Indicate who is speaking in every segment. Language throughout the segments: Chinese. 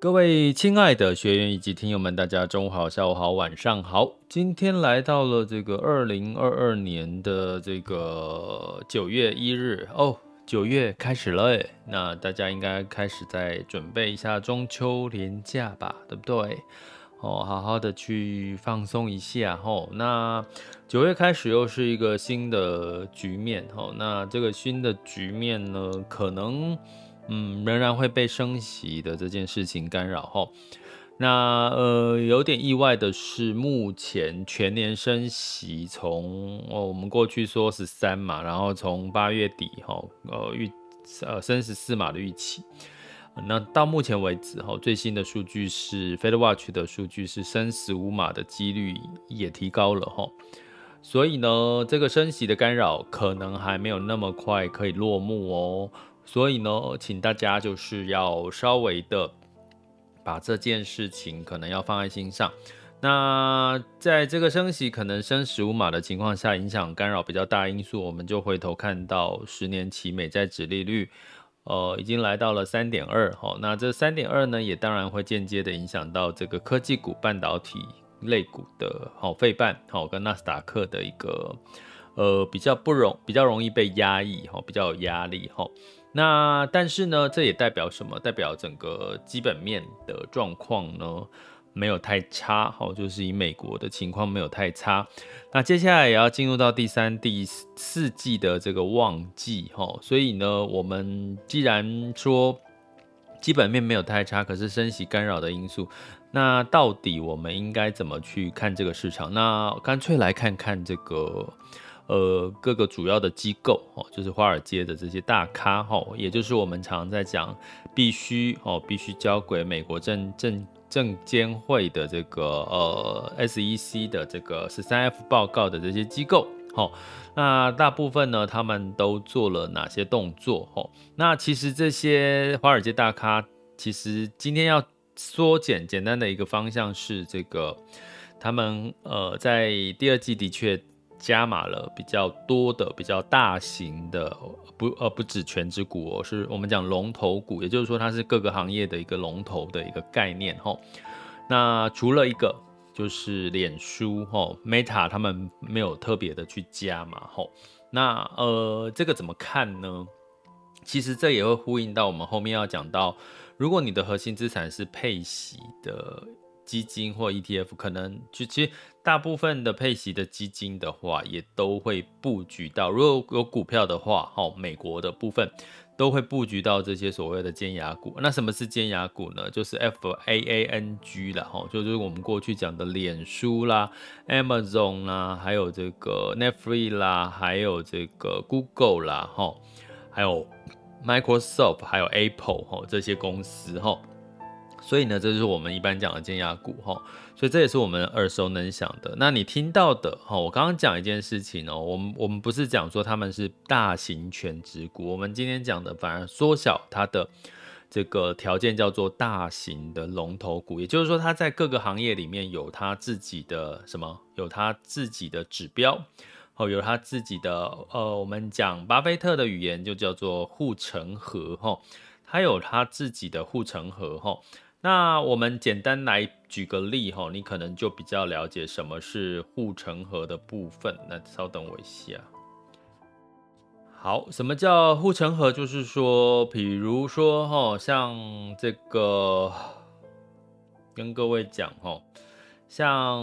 Speaker 1: 各位亲爱的学员以及听友们，大家中午好、下午好、晚上好。今天来到了这个二零二二年的这个九月一日哦，九月开始了诶，那大家应该开始在准备一下中秋连假吧，对不对？哦，好好的去放松一下吼。那九月开始又是一个新的局面吼，那这个新的局面呢，可能。嗯，仍然会被升息的这件事情干扰哈。那呃，有点意外的是，目前全年升息从哦，我们过去说十三嘛，然后从八月底哈，呃预呃升十四码的预期。那到目前为止哈，最新的数据是 FedWatch 的数据是升十五码的几率也提高了哈。所以呢，这个升息的干扰可能还没有那么快可以落幕哦。所以呢，请大家就是要稍微的把这件事情可能要放在心上。那在这个升息可能升十五码的情况下，影响干扰比较大因素，我们就回头看到十年期美债殖利率，呃，已经来到了三点二。好，那这三点二呢，也当然会间接的影响到这个科技股、半导体类股的，好，费半，好，跟纳斯达克的一个，呃，比较不容，比较容易被压抑，哈，比较有压力，哈。那但是呢，这也代表什么？代表整个基本面的状况呢，没有太差，好，就是以美国的情况没有太差。那接下来也要进入到第三、第四季的这个旺季，哈，所以呢，我们既然说基本面没有太差，可是升息干扰的因素，那到底我们应该怎么去看这个市场？那干脆来看看这个。呃，各个主要的机构哦，就是华尔街的这些大咖哈，也就是我们常在讲必须哦，必须交给美国证证证监会的这个呃 SEC 的这个十三 F 报告的这些机构哈，那大部分呢，他们都做了哪些动作哈？那其实这些华尔街大咖，其实今天要缩减简单的一个方向是这个，他们呃在第二季的确。加码了比较多的、比较大型的，不呃不止全职股哦，是我们讲龙头股，也就是说它是各个行业的一个龙头的一个概念吼。那除了一个就是脸书吼，Meta 他们没有特别的去加码吼。那呃这个怎么看呢？其实这也会呼应到我们后面要讲到，如果你的核心资产是配息的。基金或 ETF 可能就其实大部分的配息的基金的话，也都会布局到，如果有股票的话，哈，美国的部分都会布局到这些所谓的尖牙股。那什么是尖牙股呢？就是 FAANG 啦，哈，就是我们过去讲的脸书啦、Amazon 啦，还有这个 Netflix 啦，还有这个 Google 啦，哈，还有 Microsoft，还有 Apple 哈，这些公司哈。所以呢，这就是我们一般讲的尖牙股哈，所以这也是我们耳熟能详的。那你听到的哈，我刚刚讲一件事情哦，我们我们不是讲说他们是大型权值股，我们今天讲的反而缩小它的这个条件，叫做大型的龙头股，也就是说它在各个行业里面有它自己的什么，有它自己的指标，哦，有它自己的呃，我们讲巴菲特的语言就叫做护城河哈，它有它自己的护城河哈。那我们简单来举个例哈，你可能就比较了解什么是护城河的部分。那稍等我一下。好，什么叫护城河？就是说，比如说哈，像这个跟各位讲哈，像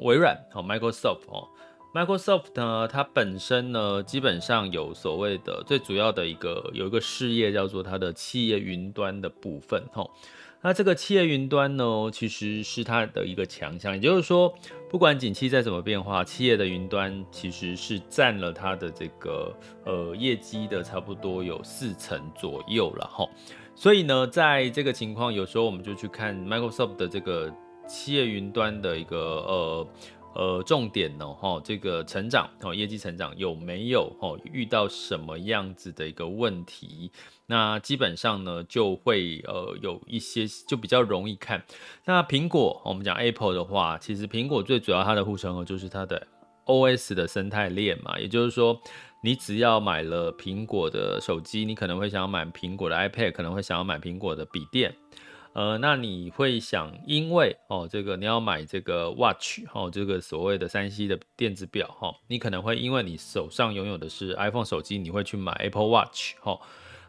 Speaker 1: 微软哦，Microsoft 哦，Microsoft 呢，它本身呢，基本上有所谓的最主要的一个有一个事业叫做它的企业云端的部分哈。那这个企业云端呢，其实是它的一个强项，也就是说，不管景气再怎么变化，企业的云端其实是占了它的这个呃业绩的差不多有四成左右了哈。所以呢，在这个情况，有时候我们就去看 Microsoft 的这个企业云端的一个呃。呃，重点呢，哈，这个成长哦，业绩成长有没有哦遇到什么样子的一个问题？那基本上呢，就会呃有一些就比较容易看。那苹果，我们讲 Apple 的话，其实苹果最主要它的护城河就是它的 OS 的生态链嘛，也就是说，你只要买了苹果的手机，你可能会想要买苹果的 iPad，可能会想要买苹果的笔电。呃，那你会想，因为哦，这个你要买这个 watch 哦，这个所谓的三 C 的电子表哈，你可能会因为你手上拥有的是 iPhone 手机，你会去买 Apple Watch 哈，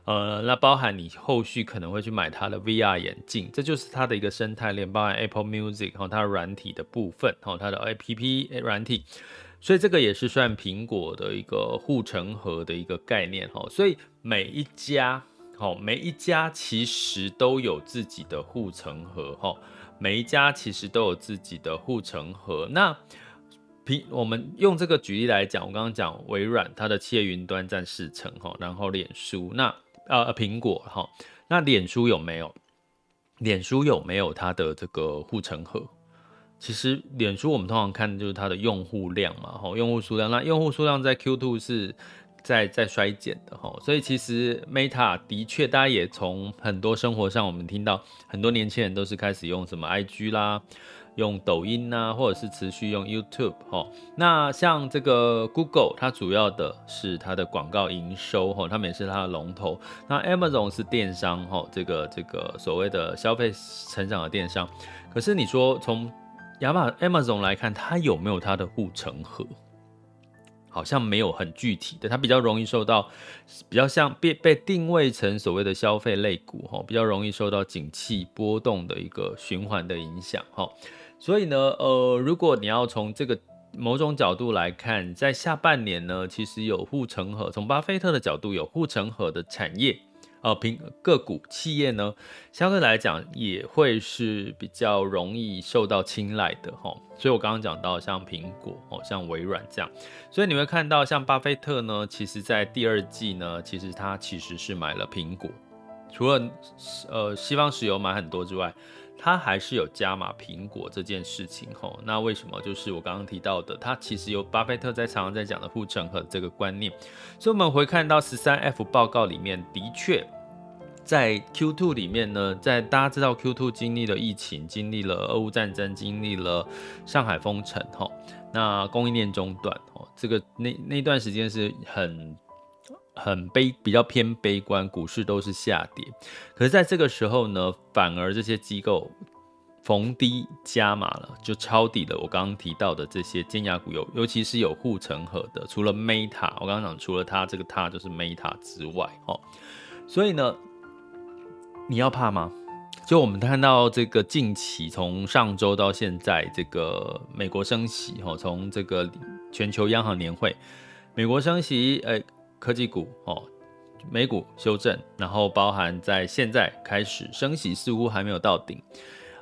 Speaker 1: 呃，那包含你后续可能会去买它的 VR 眼镜，这就是它的一个生态链，包含 Apple Music 哈，它软体的部分哈，它的 APP 软体，所以这个也是算苹果的一个护城河的一个概念哈，所以每一家。好，每一家其实都有自己的护城河，哈，每一家其实都有自己的护城河。那平，我们用这个举例来讲，我刚刚讲微软，它的企业云端占四成，哈，然后脸书，那呃苹果，哈，那脸书有没有？脸书有没有它的这个护城河？其实脸书我们通常看就是它的用户量嘛，哈，用户数量，那用户数量在 Q2 是。在在衰减的哈，所以其实 Meta 的确，大家也从很多生活上，我们听到很多年轻人都是开始用什么 IG 啦，用抖音呐，或者是持续用 YouTube 哈。那像这个 Google，它主要的是它的广告营收哈，它们也是它的龙头。那 Amazon 是电商哈，这个这个所谓的消费成长的电商。可是你说从亚马 Amazon 来看，它有没有它的护城河？好像没有很具体的，它比较容易受到，比较像被被定位成所谓的消费类股哈，比较容易受到景气波动的一个循环的影响哈。所以呢，呃，如果你要从这个某种角度来看，在下半年呢，其实有护城河，从巴菲特的角度有护城河的产业。呃，平个股企业呢，相对来讲也会是比较容易受到青睐的哈。所以我刚刚讲到像苹果哦，像微软这样，所以你会看到像巴菲特呢，其实在第二季呢，其实他其实是买了苹果，除了呃西方石油买很多之外。它还是有加码苹果这件事情吼，那为什么？就是我刚刚提到的，它其实有巴菲特在常常在讲的护城河这个观念。所以我们回看到十三 F 报告里面，的确在 Q2 里面呢，在大家知道 Q2 经历了疫情，经历了俄乌战争，经历了上海封城吼，那供应链中断吼，这个那那段时间是很。很悲，比较偏悲观，股市都是下跌。可是，在这个时候呢，反而这些机构逢低加码了，就抄底了。我刚刚提到的这些尖牙股有，尤其是有护城河的，除了 Meta，我刚刚讲除了它这个它就是 Meta 之外，哦，所以呢，你要怕吗？就我们看到这个近期从上周到现在，这个美国升息，哈，从这个全球央行年会，美国升息，哎。科技股哦，美股修正，然后包含在现在开始升息，似乎还没有到顶。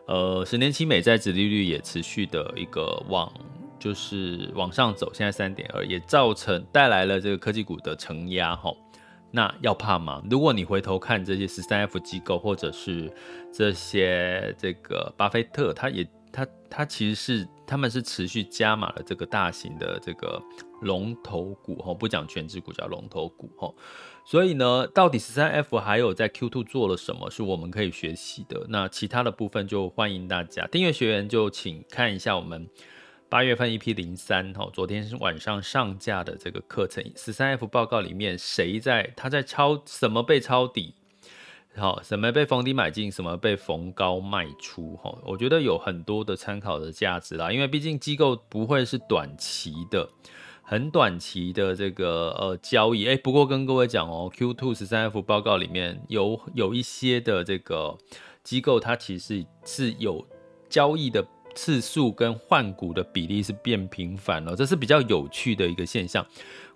Speaker 1: 呃，十年期美债殖利率也持续的一个往就是往上走，现在三点二，也造成带来了这个科技股的承压哈。那要怕吗？如果你回头看这些十三 F 机构，或者是这些这个巴菲特，他也。他他其实是他们是持续加码了这个大型的这个龙头股哈，不讲权值股叫龙头股哈，所以呢，到底十三 F 还有在 Q2 做了什么是我们可以学习的？那其他的部分就欢迎大家订阅学员就请看一下我们八月份 EP 零三哈，昨天晚上上架的这个课程十三 F 报告里面谁在他在抄什么被抄底？好，什么被逢低买进，什么被逢高卖出，哈，我觉得有很多的参考的价值啦。因为毕竟机构不会是短期的，很短期的这个呃交易。哎，不过跟各位讲哦，Q two 十三 F 报告里面有有一些的这个机构，它其实是有交易的次数跟换股的比例是变频繁了，这是比较有趣的一个现象。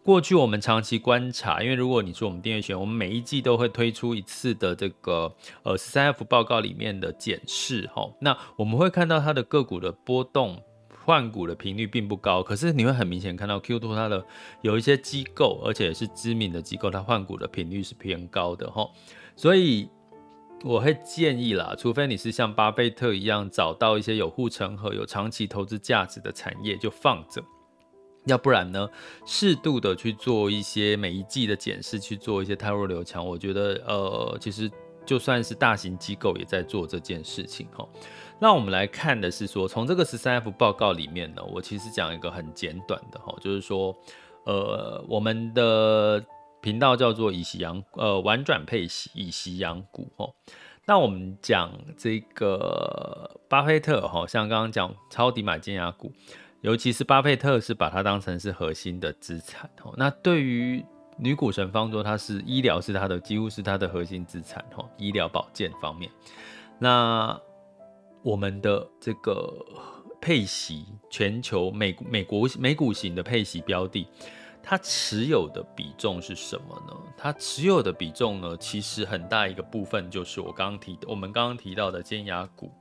Speaker 1: 过去我们长期观察，因为如果你说我们订阅学员，我们每一季都会推出一次的这个呃十三 F 报告里面的检视哈，那我们会看到它的个股的波动换股的频率并不高，可是你会很明显看到 Q2 它的有一些机构，而且是知名的机构，它换股的频率是偏高的哈，所以我会建议啦，除非你是像巴菲特一样找到一些有护城河、有长期投资价值的产业就放着。要不然呢，适度的去做一些每一季的检视，去做一些汰弱留强。我觉得，呃，其实就算是大型机构也在做这件事情哈。那我们来看的是说，从这个十三 F 报告里面呢，我其实讲一个很简短的哈，就是说，呃，我们的频道叫做以息养，呃，玩转配息，以息养股哈。那我们讲这个巴菲特哈，像刚刚讲抄底买尖牙股。尤其是巴菲特是把它当成是核心的资产哦。那对于女股神方舟，它是医疗是它的几乎是它的核心资产哦，医疗保健方面。那我们的这个配息，全球美美国美股型的配息标的，它持有的比重是什么呢？它持有的比重呢，其实很大一个部分就是我刚刚提的，我们刚刚提到的尖牙股，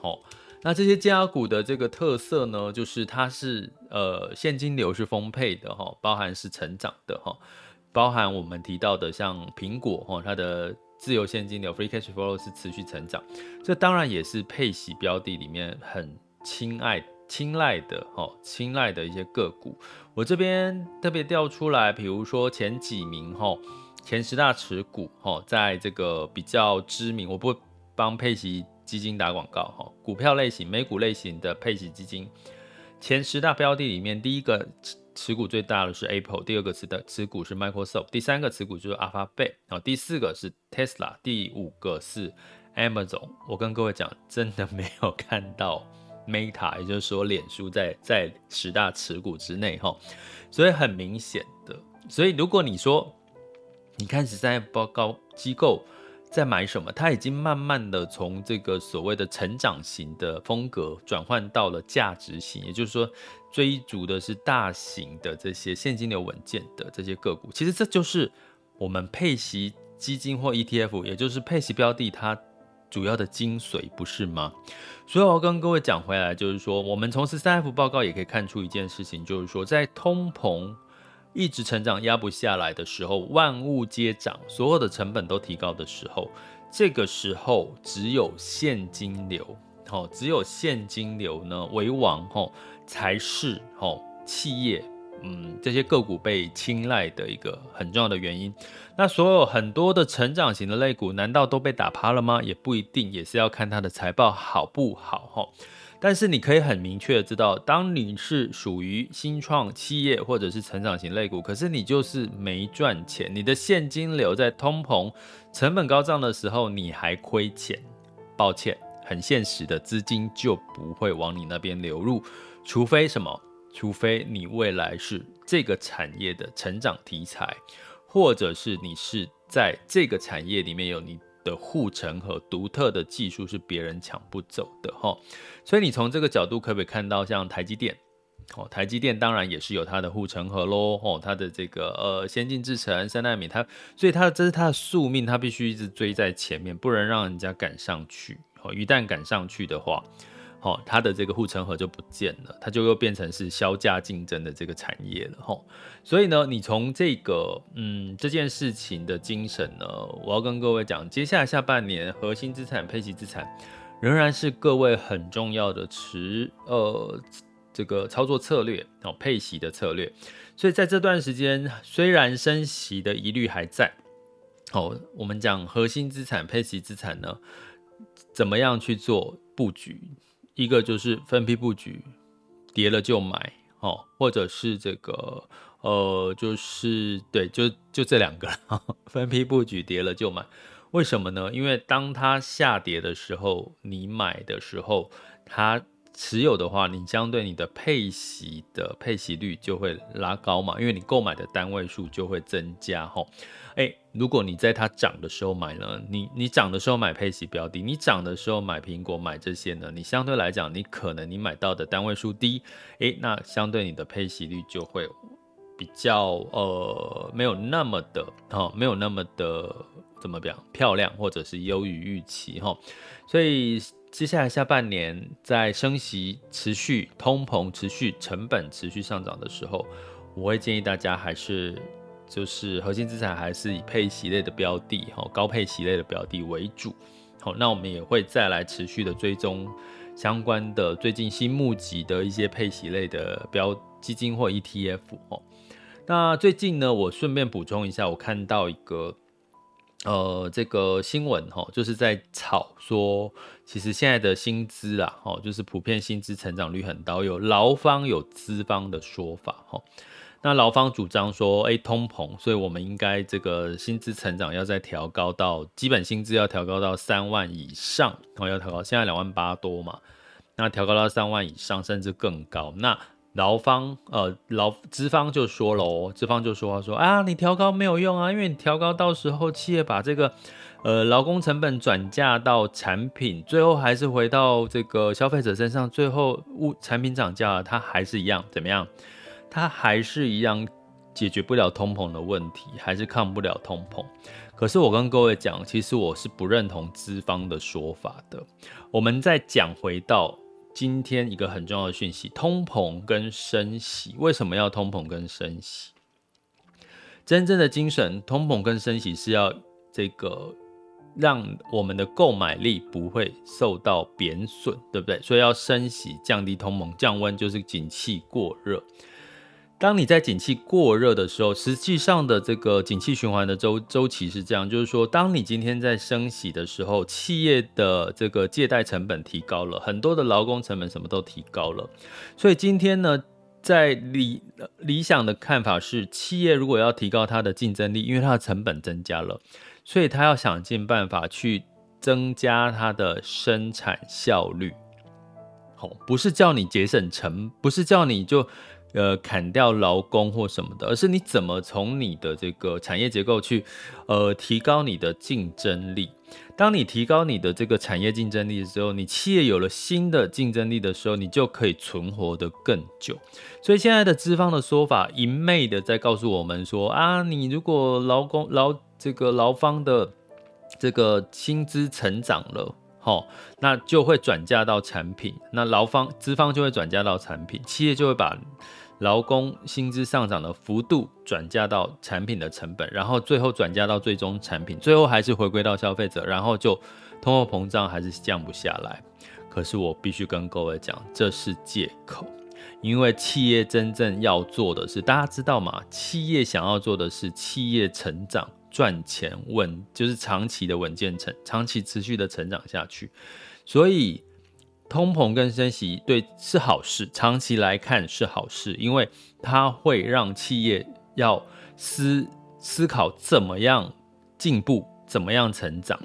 Speaker 1: 好。那这些尖牙股的这个特色呢，就是它是呃现金流是丰沛的哈，包含是成长的哈，包含我们提到的像苹果哈，它的自由现金流 （free cash flow） 是持续成长，这当然也是配息标的里面很青睐青睐的哈，青睐的一些个股。我这边特别调出来，比如说前几名哈，前十大持股哈，在这个比较知名，我不帮配息。基金打广告哈，股票类型、美股类型的配息基金前十大标的里面，第一个持持股最大的是 Apple，第二个持的持股是 Microsoft，第三个持股就是 Alphabet，然后第四个是 Tesla，第五个是 Amazon。我跟各位讲，真的没有看到 Meta，也就是说脸书在在十大持股之内哈，所以很明显的，所以如果你说你看十三 F 报告机构。在买什么？它已经慢慢的从这个所谓的成长型的风格转换到了价值型，也就是说，追逐的是大型的这些现金流稳健的这些个股。其实这就是我们配息基金或 ETF，也就是配息标的它主要的精髓，不是吗？所以我要跟各位讲回来，就是说，我们从十三 F 报告也可以看出一件事情，就是说，在通膨。一直成长压不下来的时候，万物皆涨，所有的成本都提高的时候，这个时候只有现金流，好，只有现金流呢为王，吼，才是吼企业，嗯，这些个股被青睐的一个很重要的原因。那所有很多的成长型的类股，难道都被打趴了吗？也不一定，也是要看它的财报好不好，吼。但是你可以很明确的知道，当你是属于新创企业或者是成长型类股，可是你就是没赚钱，你的现金流在通膨、成本高涨的时候，你还亏钱。抱歉，很现实的，资金就不会往你那边流入，除非什么？除非你未来是这个产业的成长题材，或者是你是在这个产业里面有你。的护城河独特的技术是别人抢不走的哈，所以你从这个角度可不可以看到，像台积电，哦，台积电当然也是有它的护城河喽，哦，它的这个呃先进制程三纳米，它所以它这是它的宿命，它必须一直追在前面，不能让人家赶上去，哦，一旦赶上去的话。好，它的这个护城河就不见了，它就又变成是削价竞争的这个产业了哈。所以呢，你从这个嗯这件事情的精神呢，我要跟各位讲，接下来下半年核心资产、配息资产仍然是各位很重要的持呃这个操作策略哦，配息的策略。所以在这段时间，虽然升息的疑虑还在，哦，我们讲核心资产、配息资产呢，怎么样去做布局？一个就是分批布局，跌了就买，哦，或者是这个，呃，就是对，就就这两个，分批布局，跌了就买。为什么呢？因为当它下跌的时候，你买的时候，它持有的话，你相对你的配息的配息率就会拉高嘛，因为你购买的单位数就会增加吼。诶，如果你在它涨的时候买呢，你你涨的时候买配息标的，你涨的时候买苹果买这些呢，你相对来讲，你可能你买到的单位数低，诶，那相对你的配息率就会比较呃没有那么的哈，没有那么的怎么讲漂亮，或者是优于预期哈，所以接下来下半年在升息持续、通膨持续、成本持续上涨的时候，我会建议大家还是。就是核心资产还是以配息类的标的，哈，高配息类的标的为主。好，那我们也会再来持续的追踪相关的最近新募集的一些配息类的标基金或 ETF。哦，那最近呢，我顺便补充一下，我看到一个呃这个新闻，哈，就是在炒说，其实现在的薪资啊，哦，就是普遍薪资成长率很高，有劳方有资方的说法，哈。那劳方主张说，哎，通膨，所以我们应该这个薪资成长要再调高到基本薪资要调高到三万以上，然哦，要调高，现在两万八多嘛，那调高到三万以上，甚至更高。那劳方，呃，劳资方就说了哦，资方就说说啊，你调高没有用啊，因为你调高到时候企业把这个，呃，劳工成本转嫁到产品，最后还是回到这个消费者身上，最后物产品涨价，它还是一样，怎么样？它还是一样解决不了通膨的问题，还是抗不了通膨。可是我跟各位讲，其实我是不认同资方的说法的。我们再讲回到今天一个很重要的讯息：通膨跟升息，为什么要通膨跟升息？真正的精神，通膨跟升息是要这个让我们的购买力不会受到贬损，对不对？所以要升息，降低通膨，降温就是景气过热。当你在景气过热的时候，实际上的这个景气循环的周周期是这样，就是说，当你今天在升息的时候，企业的这个借贷成本提高了，很多的劳工成本什么都提高了，所以今天呢，在理理想的看法是，企业如果要提高它的竞争力，因为它的成本增加了，所以它要想尽办法去增加它的生产效率。好，不是叫你节省成，不是叫你就。呃，砍掉劳工或什么的，而是你怎么从你的这个产业结构去，呃，提高你的竞争力。当你提高你的这个产业竞争力的时候，你企业有了新的竞争力的时候，你就可以存活得更久。所以现在的资方的说法，一昧的在告诉我们说啊，你如果劳工劳这个劳方的这个薪资成长了。好，那就会转嫁到产品，那劳方资方就会转嫁到产品，企业就会把劳工薪资上涨的幅度转嫁到产品的成本，然后最后转嫁到最终产品，最后还是回归到消费者，然后就通货膨胀还是降不下来。可是我必须跟各位讲，这是借口，因为企业真正要做的是，大家知道吗？企业想要做的是企业成长。赚钱稳就是长期的稳健成，长期持续的成长下去，所以通膨跟升息对是好事，长期来看是好事，因为它会让企业要思思考怎么样进步，怎么样成长，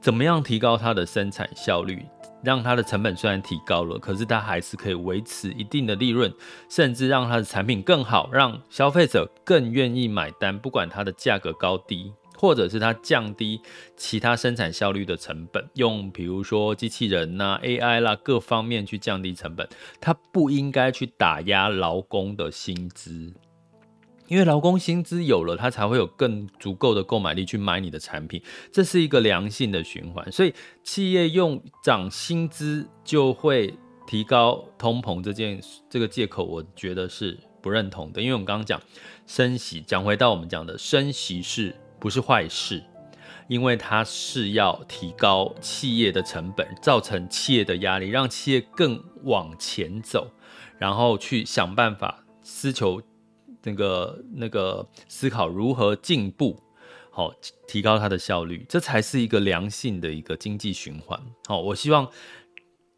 Speaker 1: 怎么样提高它的生产效率。让它的成本虽然提高了，可是它还是可以维持一定的利润，甚至让它的产品更好，让消费者更愿意买单。不管它的价格高低，或者是它降低其他生产效率的成本，用比如说机器人呐、AI 啦各方面去降低成本，它不应该去打压劳工的薪资。因为劳工薪资有了，他才会有更足够的购买力去买你的产品，这是一个良性的循环。所以企业用涨薪资就会提高通膨这件这个借口，我觉得是不认同的。因为我们刚刚讲升息，讲回到我们讲的升息是不是坏事？因为它是要提高企业的成本，造成企业的压力，让企业更往前走，然后去想办法思求。那个那个思考如何进步，好提高它的效率，这才是一个良性的一个经济循环。好，我希望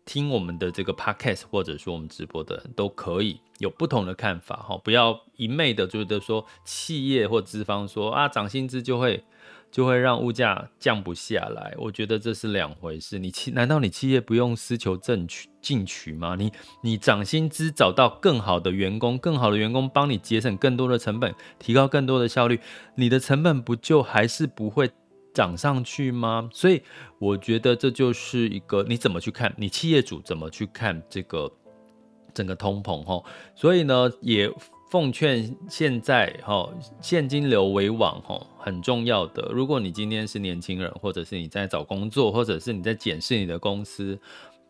Speaker 1: 听我们的这个 podcast 或者说我们直播的人都可以有不同的看法。哈，不要一昧的觉得说企业或资方说啊涨薪资就会就会让物价降不下来。我觉得这是两回事。你企难道你企业不用私求正取进取吗？你你涨薪资，找到更好的员工，更好的员工帮你节省更多的成本，提高更多的效率，你的成本不就还是不会涨上去吗？所以我觉得这就是一个你怎么去看，你企业主怎么去看这个整个通膨哈。所以呢，也。奉劝现在哈现金流为王哈很重要的。如果你今天是年轻人，或者是你在找工作，或者是你在检视你的公司，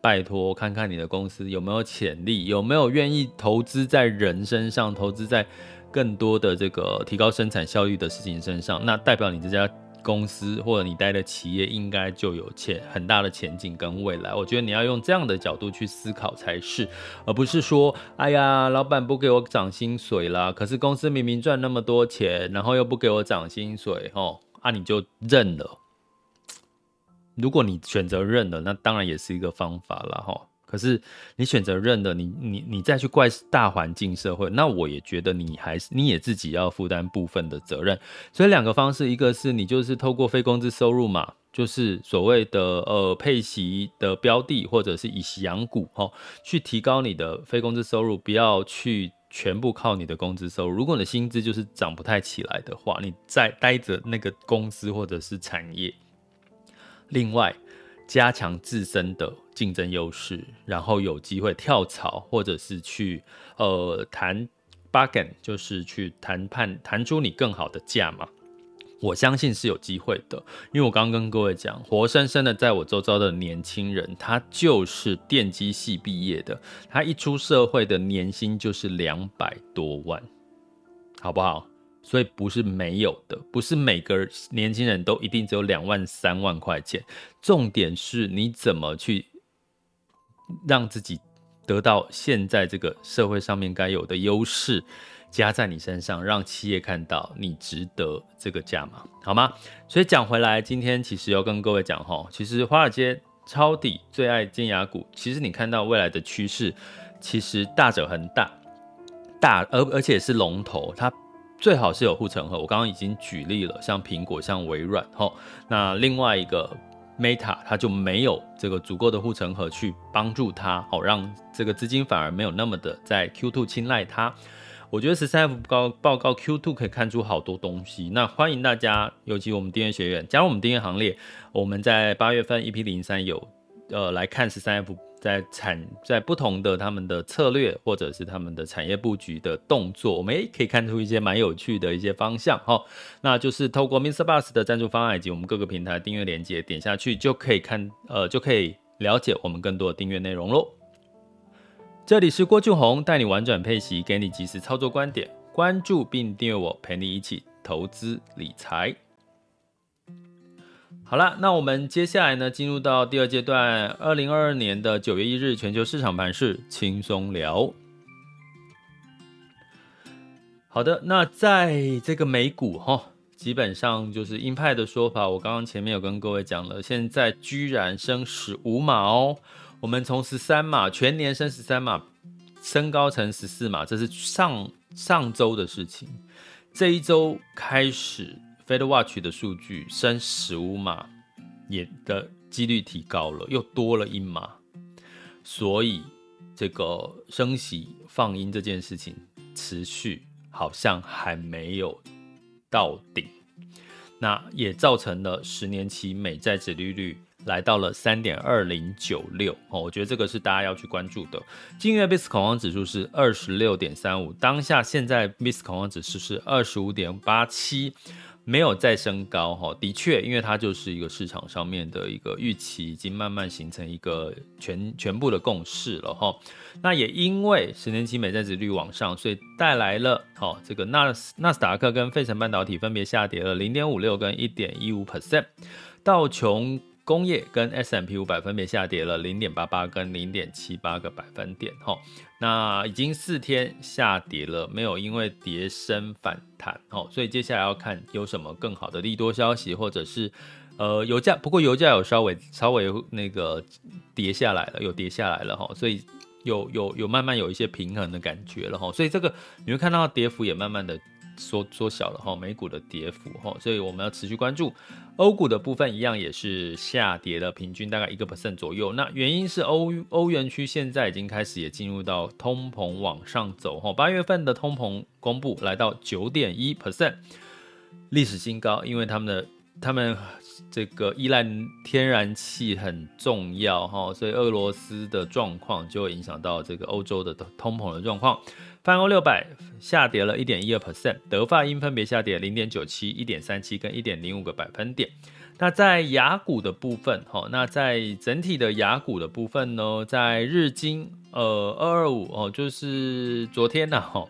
Speaker 1: 拜托看看你的公司有没有潜力，有没有愿意投资在人身上，投资在更多的这个提高生产效率的事情身上，那代表你这家。公司或者你待的企业应该就有前很大的前景跟未来，我觉得你要用这样的角度去思考才是，而不是说，哎呀，老板不给我涨薪水啦，可是公司明明赚那么多钱，然后又不给我涨薪水，哦，啊你就认了。如果你选择认了，那当然也是一个方法了，哈。可是你选择认了，你你你再去怪大环境社会，那我也觉得你还是你也自己要负担部分的责任。所以两个方式，一个是你就是透过非工资收入嘛，就是所谓的呃配息的标的，或者是以息养股哈，去提高你的非工资收入，不要去全部靠你的工资收入。如果你的薪资就是涨不太起来的话，你再待着那个公司或者是产业。另外。加强自身的竞争优势，然后有机会跳槽，或者是去呃谈 bargain，就是去谈判谈出你更好的价嘛。我相信是有机会的，因为我刚刚跟各位讲，活生生的在我周遭的年轻人，他就是电机系毕业的，他一出社会的年薪就是两百多万，好不好？所以不是没有的，不是每个年轻人都一定只有两万三万块钱。重点是你怎么去让自己得到现在这个社会上面该有的优势，加在你身上，让企业看到你值得这个价码，好吗？所以讲回来，今天其实要跟各位讲哈，其实华尔街抄底最爱尖牙股，其实你看到未来的趋势，其实大者恒大，大而而且是龙头，它。最好是有护城河，我刚刚已经举例了，像苹果、像微软，吼，那另外一个 Meta，它就没有这个足够的护城河去帮助它，好让这个资金反而没有那么的在 Q2 青睐它。我觉得十三 F 报报告 Q2 可以看出好多东西，那欢迎大家，尤其我们订阅学院加入我们订阅行列，我们在八月份 EP 零三有呃来看十三 F。在产在不同的他们的策略或者是他们的产业布局的动作，我们也可以看出一些蛮有趣的一些方向哈。那就是透过 miss Bus 的赞助方案以及我们各个平台订阅链接，点下去就可以看呃就可以了解我们更多的订阅内容喽。这里是郭俊宏，带你玩转配息，给你及时操作观点，关注并订阅我，陪你一起投资理财。好了，那我们接下来呢，进入到第二阶段，二零二二年的九月一日全球市场盘势轻松聊。好的，那在这个美股哈，基本上就是鹰派的说法，我刚刚前面有跟各位讲了，现在居然升十五码哦，我们从十三码全年升十三码，升高成十四码，这是上上周的事情，这一周开始。FedWatch 的数据升十五码，也的几率提高了，又多了一码，所以这个升息放鹰这件事情持续好像还没有到顶，那也造成了十年期美债指利率来到了三点二零九六哦，我觉得这个是大家要去关注的。今月 VIX 恐慌指数是二十六点三五，当下现在 VIX 恐慌指数是二十五点八七。没有再升高哈，的确，因为它就是一个市场上面的一个预期，已经慢慢形成一个全全部的共识了哈。那也因为十年期美债殖率往上，所以带来了哈这个纳斯纳斯达克跟费城半导体分别下跌了零点五六跟一点一五 percent，道琼。工业跟 S M P 五百分别下跌了零点八八跟零点七八个百分点，哈，那已经四天下跌了，没有因为跌升反弹，哦，所以接下来要看有什么更好的利多消息，或者是呃油价，不过油价有稍微稍微那个跌下来了，有跌下来了，哈，所以有有有慢慢有一些平衡的感觉了，哈，所以这个你会看到跌幅也慢慢的缩缩小了哈，美股的跌幅哈，所以我们要持续关注。欧股的部分一样也是下跌了，平均大概一个 percent 左右。那原因是欧欧元区现在已经开始也进入到通膨往上走哈，八月份的通膨公布来到九点一 percent，历史新高，因为他们的他们。这个依赖天然气很重要哈，所以俄罗斯的状况就会影响到这个欧洲的通膨的状况。泛欧六百下跌了一点一二 percent，德法英分别下跌零点九七、一点三七跟一点零五个百分点。那在雅股的部分哈，那在整体的雅股的部分呢，在日经呃二二五哦，就是昨天呐哈。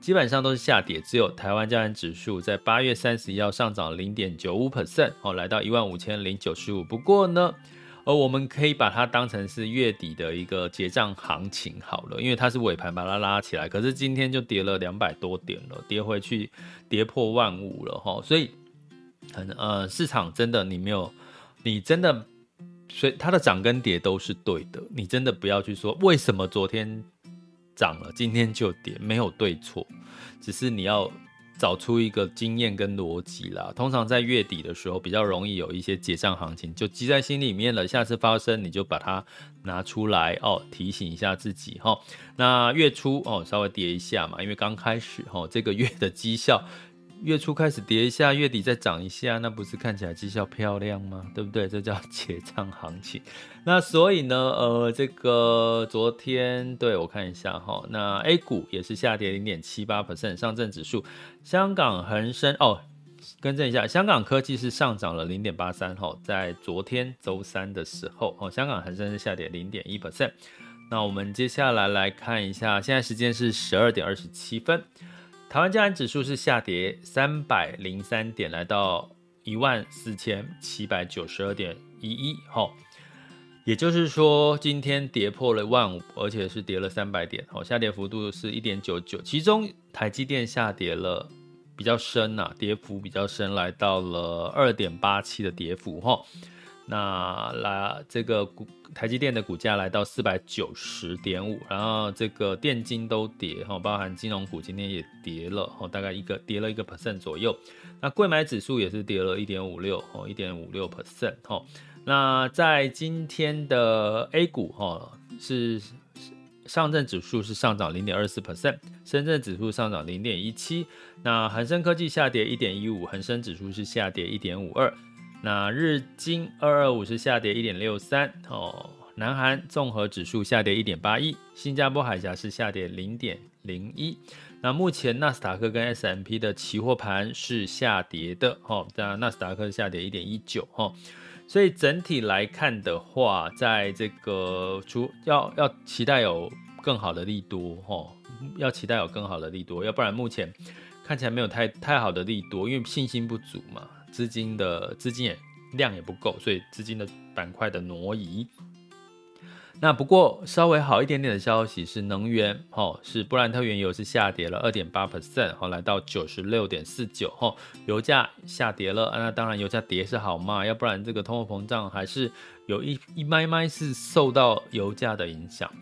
Speaker 1: 基本上都是下跌，只有台湾加权指数在八月三十一号上涨零点九五 percent，哦，来到一万五千零九十五。不过呢，而，我们可以把它当成是月底的一个结账行情好了，因为它是尾盘把它拉起来，可是今天就跌了两百多点了，跌回去跌破万五了哈，所以很呃，市场真的你没有，你真的，所以它的涨跟跌都是对的，你真的不要去说为什么昨天。涨了，今天就跌，没有对错，只是你要找出一个经验跟逻辑啦。通常在月底的时候，比较容易有一些结账行情，就记在心里面了。下次发生，你就把它拿出来哦，提醒一下自己哈。那月初哦，稍微跌一下嘛，因为刚开始哈，这个月的绩效。月初开始跌一下，月底再涨一下，那不是看起来绩效漂亮吗？对不对？这叫 结账行情。那所以呢，呃，这个昨天对我看一下哈，那 A 股也是下跌零点七八 percent，上证指数，香港恒生哦，更正一下，香港科技是上涨了零点八三哈，在昨天周三的时候哦，香港恒生是下跌零点一 percent。那我们接下来来看一下，现在时间是十二点二十七分。台湾加权指数是下跌三百零三点，来到一万四千七百九十二点一一，哈，也就是说今天跌破了万五，而且是跌了三百点，哦，下跌幅度是一点九九，其中台积电下跌了比较深呐，跌幅比较深，来到了二点八七的跌幅，哈。那来这个股台积电的股价来到四百九十点五，然后这个电金都跌哈，包含金融股今天也跌了哦，大概一个跌了一个 percent 左右。那柜买指数也是跌了一点五六哦，一点五六 percent 哈。那在今天的 A 股哈是上证指数是上涨零点二四 percent，深圳指数上涨零点一七，那恒生科技下跌一点一五，恒生指数是下跌一点五二。那日经二二五是下跌一点六三哦，南韩综合指数下跌一点八一，新加坡海峡是下跌零点零一。那目前纳斯达克跟 S M P 的期货盘是下跌的哈，那纳斯达克下跌一点一九哈，所以整体来看的话，在这个出要要期待有更好的利多哈，要期待有更好的利多，要不然目前看起来没有太太好的利多，因为信心不足嘛。资金的资金也量也不够，所以资金的板块的挪移。那不过稍微好一点点的消息是能源，哦，是布兰特原油是下跌了二点八 percent，哦，来到九十六点四九，哦，油价下跌了，那当然油价跌是好嘛，要不然这个通货膨胀还是有一一麦麦是受到油价的影响。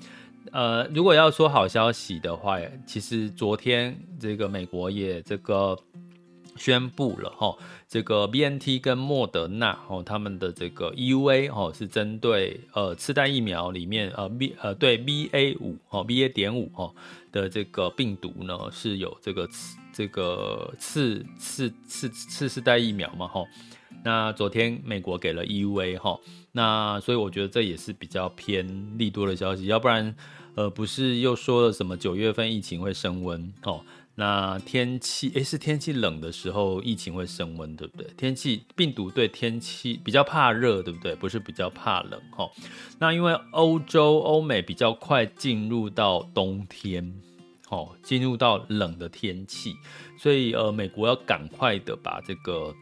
Speaker 1: 呃，如果要说好消息的话，其实昨天这个美国也这个。宣布了哈，这个 BNT 跟莫德纳哦，他们的这个 EUA 哦是针对呃次代疫苗里面呃 B 呃对 BA 五哦 BA 点五哦的这个病毒呢是有这个次这个次次次次世代疫苗嘛哈，那昨天美国给了 EUA 哈，那所以我觉得这也是比较偏利多的消息，要不然呃不是又说了什么九月份疫情会升温哦。那天气诶，是天气冷的时候，疫情会升温，对不对？天气病毒对天气比较怕热，对不对？不是比较怕冷哈。那因为欧洲、欧美比较快进入到冬天，哦，进入到冷的天气，所以呃，美国要赶快的把这个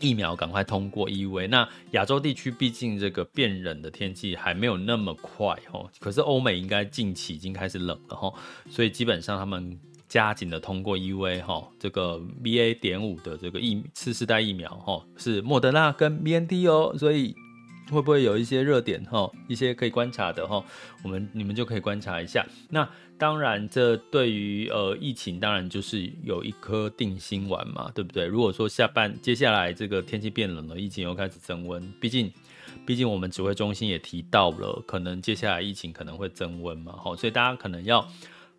Speaker 1: 疫苗赶快通过 EUA。那亚洲地区毕竟这个变冷的天气还没有那么快哈，可是欧美应该近期已经开始冷了哈，所以基本上他们。加紧的通过 EUA 哈，这个 BA 点五的这个疫次世代疫苗哈，是莫德纳跟 BNT 哦，所以会不会有一些热点哈，一些可以观察的哈，我们你们就可以观察一下。那当然，这对于呃疫情，当然就是有一颗定心丸嘛，对不对？如果说下半接下来这个天气变冷了，疫情又开始增温，毕竟毕竟我们指挥中心也提到了，可能接下来疫情可能会增温嘛，哈，所以大家可能要。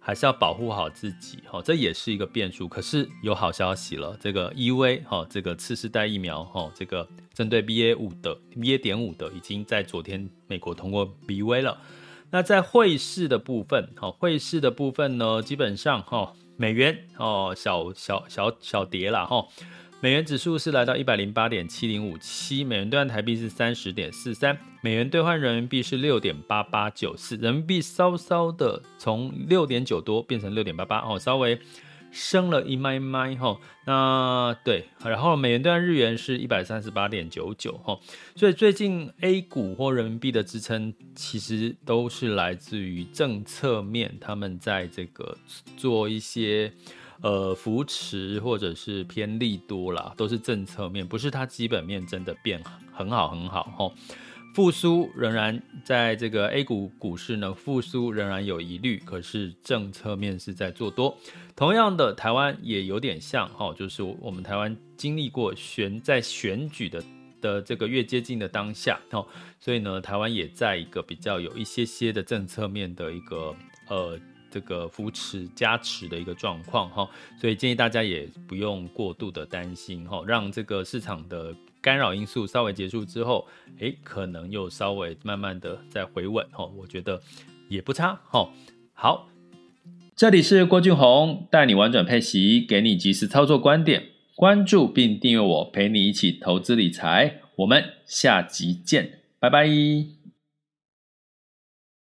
Speaker 1: 还是要保护好自己，哈，这也是一个变数。可是有好消息了，这个 E V 哈，这个次世代疫苗哈，这个针对 BA 五的 BA 点五的，已经在昨天美国通过 B V 了。那在汇市的部分，哈，汇市的部分呢，基本上哈，美元哦，小小小小跌了哈。美元指数是来到一百零八点七零五七，美元兑换台币是三十点四三，美元兑换人民币是六点八八九四，人民币稍稍的从六点九多变成六点八八哦，稍微升了一麦麦哈。那对，然后美元兑换日元是一百三十八点九九哈，所以最近 A 股或人民币的支撑其实都是来自于政策面，他们在这个做一些。呃，扶持或者是偏利多啦，都是政策面，不是它基本面真的变很好很好哈。复苏仍然在这个 A 股股市呢，复苏仍然有疑虑，可是政策面是在做多。同样的，台湾也有点像哈，就是我们台湾经历过选在选举的的这个越接近的当下哦，所以呢，台湾也在一个比较有一些些的政策面的一个呃。这个扶持加持的一个状况哈，所以建议大家也不用过度的担心哈，让这个市场的干扰因素稍微结束之后，诶，可能又稍微慢慢的再回稳哈，我觉得也不差哈。好，这里是郭俊宏，带你玩转配息，给你及时操作观点，关注并订阅我，陪你一起投资理财，我们下集见，拜拜。